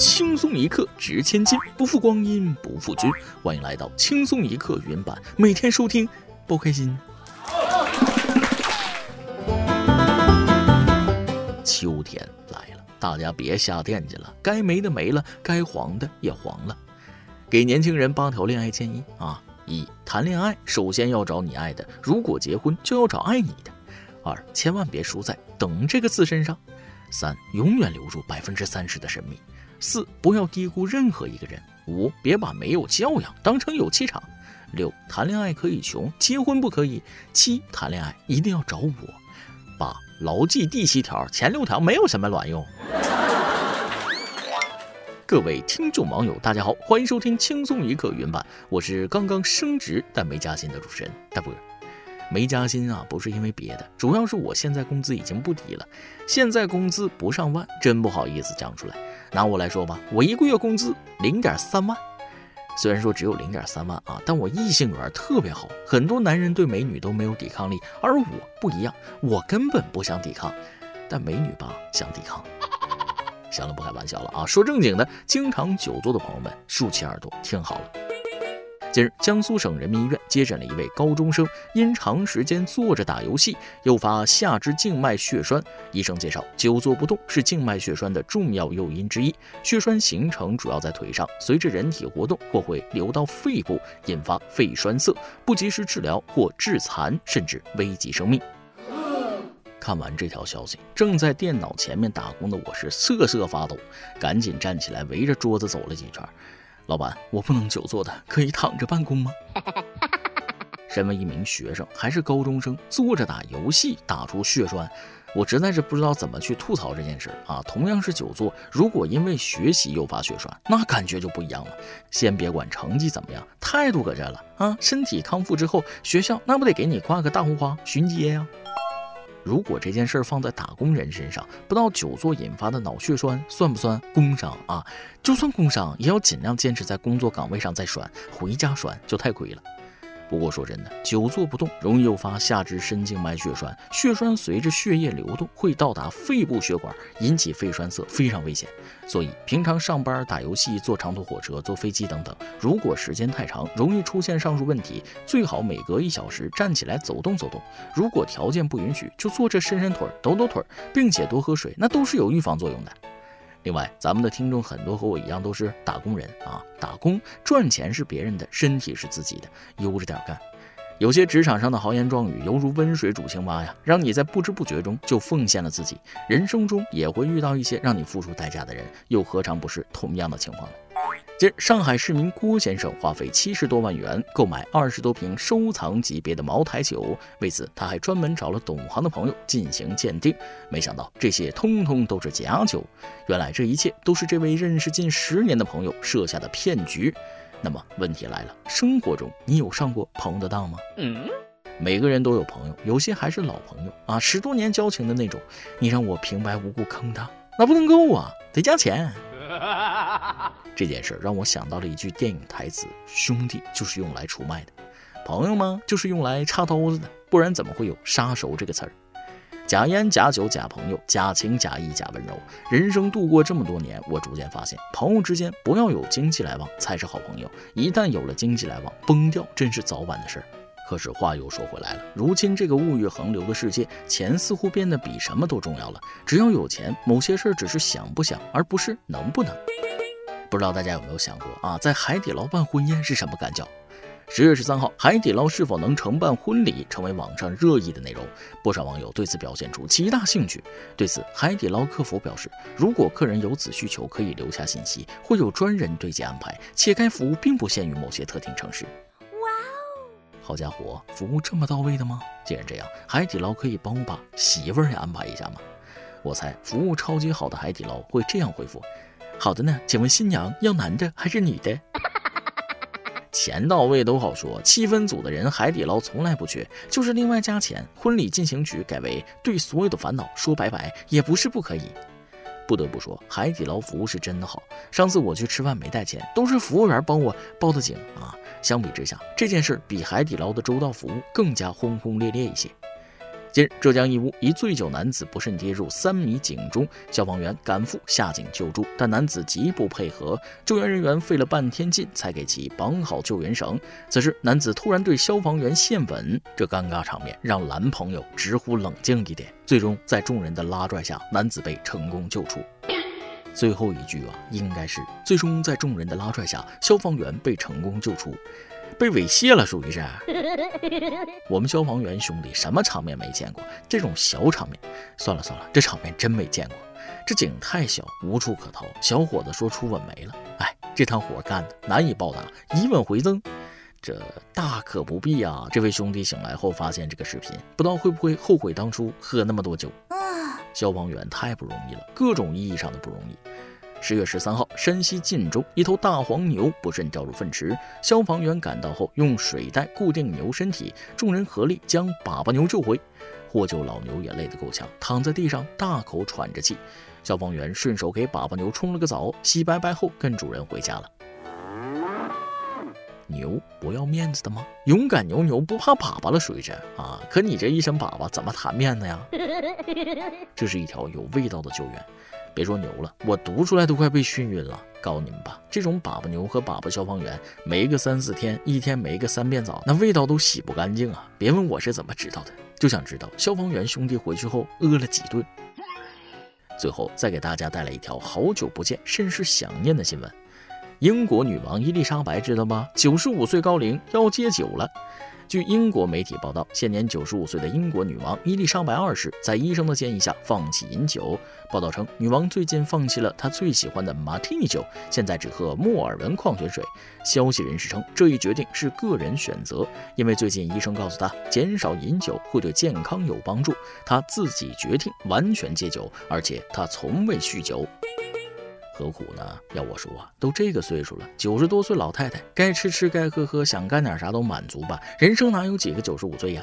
轻松一刻值千金，不负光阴不负君。欢迎来到轻松一刻原版，每天收听，不开心。秋天来了，大家别瞎惦记了，该没的没了，该黄的也黄了。给年轻人八条恋爱建议啊：一、谈恋爱首先要找你爱的，如果结婚就要找爱你的。二、千万别输在“等”这个字身上。三、永远留住百分之三十的神秘。四、不要低估任何一个人。五、别把没有教养当成有气场。六、谈恋爱可以穷，结婚不可以。七、谈恋爱一定要找我。八、牢记第七条，前六条没有什么卵用。各位听众网友，大家好，欢迎收听轻松一刻云版，我是刚刚升职但没加薪的主持人大波。没加薪啊，不是因为别的，主要是我现在工资已经不低了，现在工资不上万，真不好意思讲出来。拿我来说吧，我一个月工资零点三万，虽然说只有零点三万啊，但我异性缘特别好，很多男人对美女都没有抵抗力，而我不一样，我根本不想抵抗，但美女吧想抵抗。行了，不开玩笑了啊，说正经的，经常久坐的朋友们竖起耳朵听好了。近日，江苏省人民医院接诊了一位高中生，因长时间坐着打游戏，诱发下肢静脉血栓。医生介绍，久坐不动是静脉血栓的重要诱因之一。血栓形成主要在腿上，随着人体活动或会流到肺部，引发肺栓塞，不及时治疗或致残，甚至危及生命。看完这条消息，正在电脑前面打工的我是瑟瑟发抖，赶紧站起来，围着桌子走了几圈。老板，我不能久坐的，可以躺着办公吗？身为一名学生，还是高中生，坐着打游戏打出血栓，我实在是不知道怎么去吐槽这件事啊。同样是久坐，如果因为学习诱发血栓，那感觉就不一样了。先别管成绩怎么样，态度搁这了啊。身体康复之后，学校那不得给你挂个大红花巡街呀？如果这件事儿放在打工人身上，不到久坐引发的脑血栓算不算工伤啊？就算工伤，也要尽量坚持在工作岗位上再栓，回家栓就太亏了。不过说真的，久坐不动容易诱发下肢深静脉血栓，血栓随着血液流动会到达肺部血管，引起肺栓塞，非常危险。所以平常上班、打游戏、坐长途火车、坐飞机等等，如果时间太长，容易出现上述问题，最好每隔一小时站起来走动走动。如果条件不允许，就坐着伸伸腿、抖抖腿，并且多喝水，那都是有预防作用的。另外，咱们的听众很多和我一样都是打工人啊，打工赚钱是别人的，身体是自己的，悠着点干。有些职场上的豪言壮语犹如温水煮青蛙呀，让你在不知不觉中就奉献了自己。人生中也会遇到一些让你付出代价的人，又何尝不是同样的情况呢？近日，上海市民郭先生花费七十多万元购买二十多瓶收藏级别的茅台酒，为此他还专门找了懂行的朋友进行鉴定，没想到这些通通都是假酒。原来这一切都是这位认识近十年的朋友设下的骗局。那么问题来了，生活中你有上过朋友的当吗？嗯，每个人都有朋友，有些还是老朋友啊，十多年交情的那种。你让我平白无故坑他，那不能够啊，得加钱。这件事让我想到了一句电影台词：“兄弟就是用来出卖的，朋友吗？就是用来插刀子的，不然怎么会有杀熟这个词儿？假烟、假酒、假朋友，假情、假意、假温柔。人生度过这么多年，我逐渐发现，朋友之间不要有经济来往才是好朋友。一旦有了经济来往，崩掉真是早晚的事儿。可是话又说回来了，如今这个物欲横流的世界，钱似乎变得比什么都重要了。只要有钱，某些事儿只是想不想，而不是能不能。不知道大家有没有想过啊，在海底捞办婚宴是什么感觉？十月十三号，海底捞是否能承办婚礼成为网上热议的内容，不少网友对此表现出极大兴趣。对此，海底捞客服表示，如果客人有此需求，可以留下信息，会有专人对接安排，且该服务并不限于某些特定城市。好家伙，服务这么到位的吗？既然这样，海底捞可以帮我把媳妇儿也安排一下吗？我猜，服务超级好的海底捞会这样回复。好的呢，请问新娘要男的还是女的？钱到位都好说，气氛组的人海底捞从来不缺，就是另外加钱。婚礼进行曲改为对所有的烦恼说拜拜，也不是不可以。不得不说，海底捞服务是真的好。上次我去吃饭没带钱，都是服务员帮我报的警啊。相比之下，这件事比海底捞的周到服务更加轰轰烈烈一些。近日，浙江义乌一醉酒男子不慎跌入三米井中，消防员赶赴下井救助，但男子极不配合，救援人员费了半天劲才给其绑好救援绳。此时，男子突然对消防员献吻，这尴尬场面让男朋友直呼冷静一点。最终，在众人的拉拽下，男子被成功救出。最后一句啊，应该是最终在众人的拉拽下，消防员被成功救出。被猥亵了，属于是。我们消防员兄弟什么场面没见过？这种小场面，算了算了，这场面真没见过。这井太小，无处可逃。小伙子说初吻没了，哎，这趟活干的难以报答，以吻回赠，这大可不必啊。这位兄弟醒来后发现这个视频，不知道会不会后悔当初喝那么多酒。消防员太不容易了，各种意义上的不容易。十月十三号，山西晋中一头大黄牛不慎掉入粪池，消防员赶到后用水袋固定牛身体，众人合力将粑粑牛救回。获救老牛也累得够呛，躺在地上大口喘着气。消防员顺手给粑粑牛冲了个澡，洗白白后跟主人回家了。牛不要面子的吗？勇敢牛牛不怕粑粑了，属于这啊？可你这一身粑粑怎么谈面子呀？这是一条有味道的救援。别说牛了，我读出来都快被熏晕了。告诉你们吧，这种粑粑牛和粑粑消防员，没个三四天，一天没个三遍澡，那味道都洗不干净啊！别问我是怎么知道的，就想知道消防员兄弟回去后饿了几顿。最后再给大家带来一条好久不见，甚是想念的新闻：英国女王伊丽莎白知道吗？九十五岁高龄要戒酒了。据英国媒体报道，现年九十五岁的英国女王伊丽莎白二世在医生的建议下放弃饮酒。报道称，女王最近放弃了她最喜欢的马提尼酒，现在只喝莫尔文矿泉水。消息人士称，这一决定是个人选择，因为最近医生告诉她，减少饮酒会对健康有帮助。她自己决定完全戒酒，而且她从未酗酒。何苦呢？要我说啊，都这个岁数了，九十多岁老太太，该吃吃，该喝喝，想干点啥都满足吧。人生哪有几个九十五岁呀？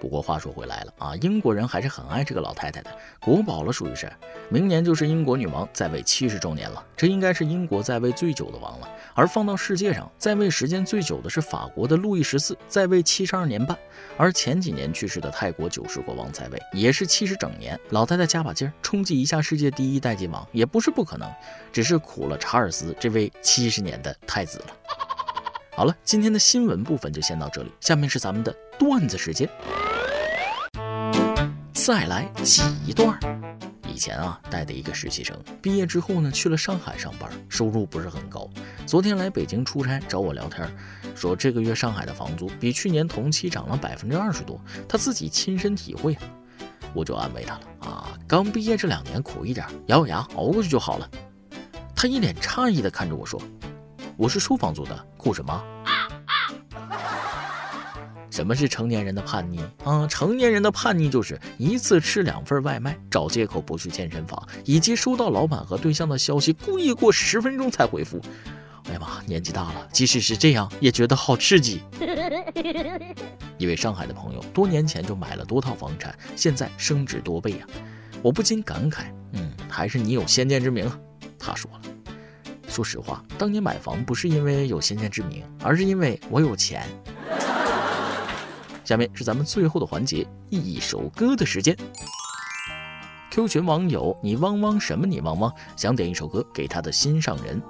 不过话说回来了啊，英国人还是很爱这个老太太的，国宝了属于是。明年就是英国女王在位七十周年了，这应该是英国在位最久的王了。而放到世界上，在位时间最久的是法国的路易十四，在位七十二年半。而前几年去世的泰国九世国王在位也是七十整年。老太太加把劲儿，冲击一下世界第一代际王也不是不可能，只是苦了查尔斯这位七十年的太子了。好了，今天的新闻部分就先到这里，下面是咱们的段子时间。再来几段。以前啊，带的一个实习生，毕业之后呢，去了上海上班，收入不是很高。昨天来北京出差找我聊天，说这个月上海的房租比去年同期涨了百分之二十多，他自己亲身体会。我就安慰他了啊，刚毕业这两年苦一点，咬咬牙熬过去就好了。他一脸诧异的看着我说：“我是收房租的，苦什么？”什么是成年人的叛逆啊？成年人的叛逆就是一次吃两份外卖，找借口不去健身房，以及收到老板和对象的消息，故意过十分钟才回复。哎呀妈，年纪大了，即使是这样，也觉得好刺激。一位上海的朋友多年前就买了多套房产，现在升值多倍呀！我不禁感慨，嗯，还是你有先见之明。他说了，说实话，当年买房不是因为有先见之明，而是因为我有钱。下面是咱们最后的环节，一首歌的时间。Q 群网友，你汪汪什么？你汪汪想点一首歌给他的心上人。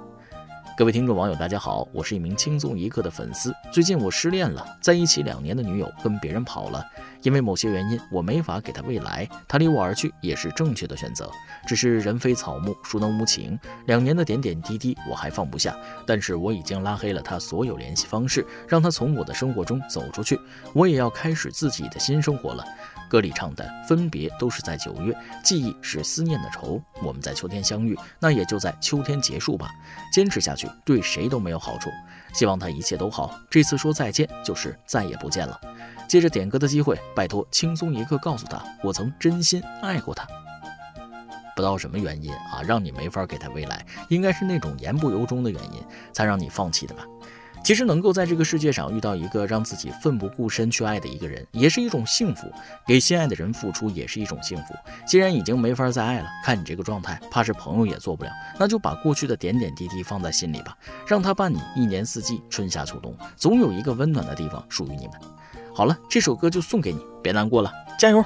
各位听众网友，大家好，我是一名轻松一刻的粉丝。最近我失恋了，在一起两年的女友跟别人跑了，因为某些原因，我没法给他未来，他离我而去也是正确的选择。只是人非草木，孰能无情？两年的点点滴滴，我还放不下。但是我已经拉黑了他所有联系方式，让他从我的生活中走出去。我也要开始自己的新生活了。歌里唱的分别都是在九月，记忆是思念的愁。我们在秋天相遇，那也就在秋天结束吧。坚持下去对谁都没有好处。希望他一切都好。这次说再见就是再也不见了。借着点歌的机会，拜托轻松一刻告诉他，我曾真心爱过他。不知道什么原因啊，让你没法给他未来，应该是那种言不由衷的原因，才让你放弃的吧。其实能够在这个世界上遇到一个让自己奋不顾身去爱的一个人，也是一种幸福。给心爱的人付出也是一种幸福。既然已经没法再爱了，看你这个状态，怕是朋友也做不了。那就把过去的点点滴滴放在心里吧，让他伴你一年四季，春夏秋冬，总有一个温暖的地方属于你们。好了，这首歌就送给你，别难过了，加油！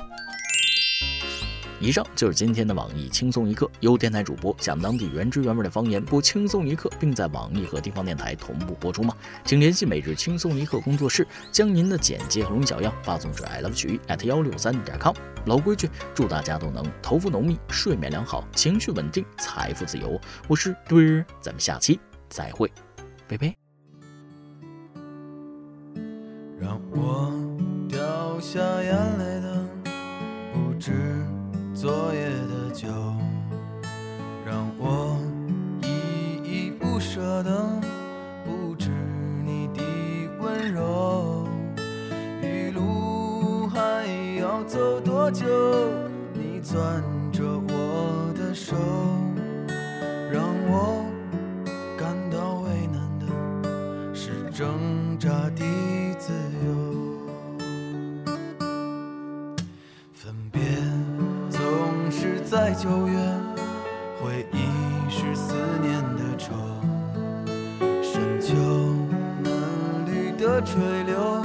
以上就是今天的网易轻松一刻，由电台主播讲当地原汁原味的方言，播轻松一刻，并在网易和地方电台同步播出吗？请联系每日轻松一刻工作室，将您的简介和录音小样发送至 i love 曲艺 at 幺六三点 com。老规矩，祝大家都能头发浓密，睡眠良好，情绪稳定，财富自由。我是墩儿，咱们下期再会，拜拜。我掉下眼泪的不止昨夜的酒，让我依依不舍的不止你的温柔。一路还要走多久？你攥着的垂柳。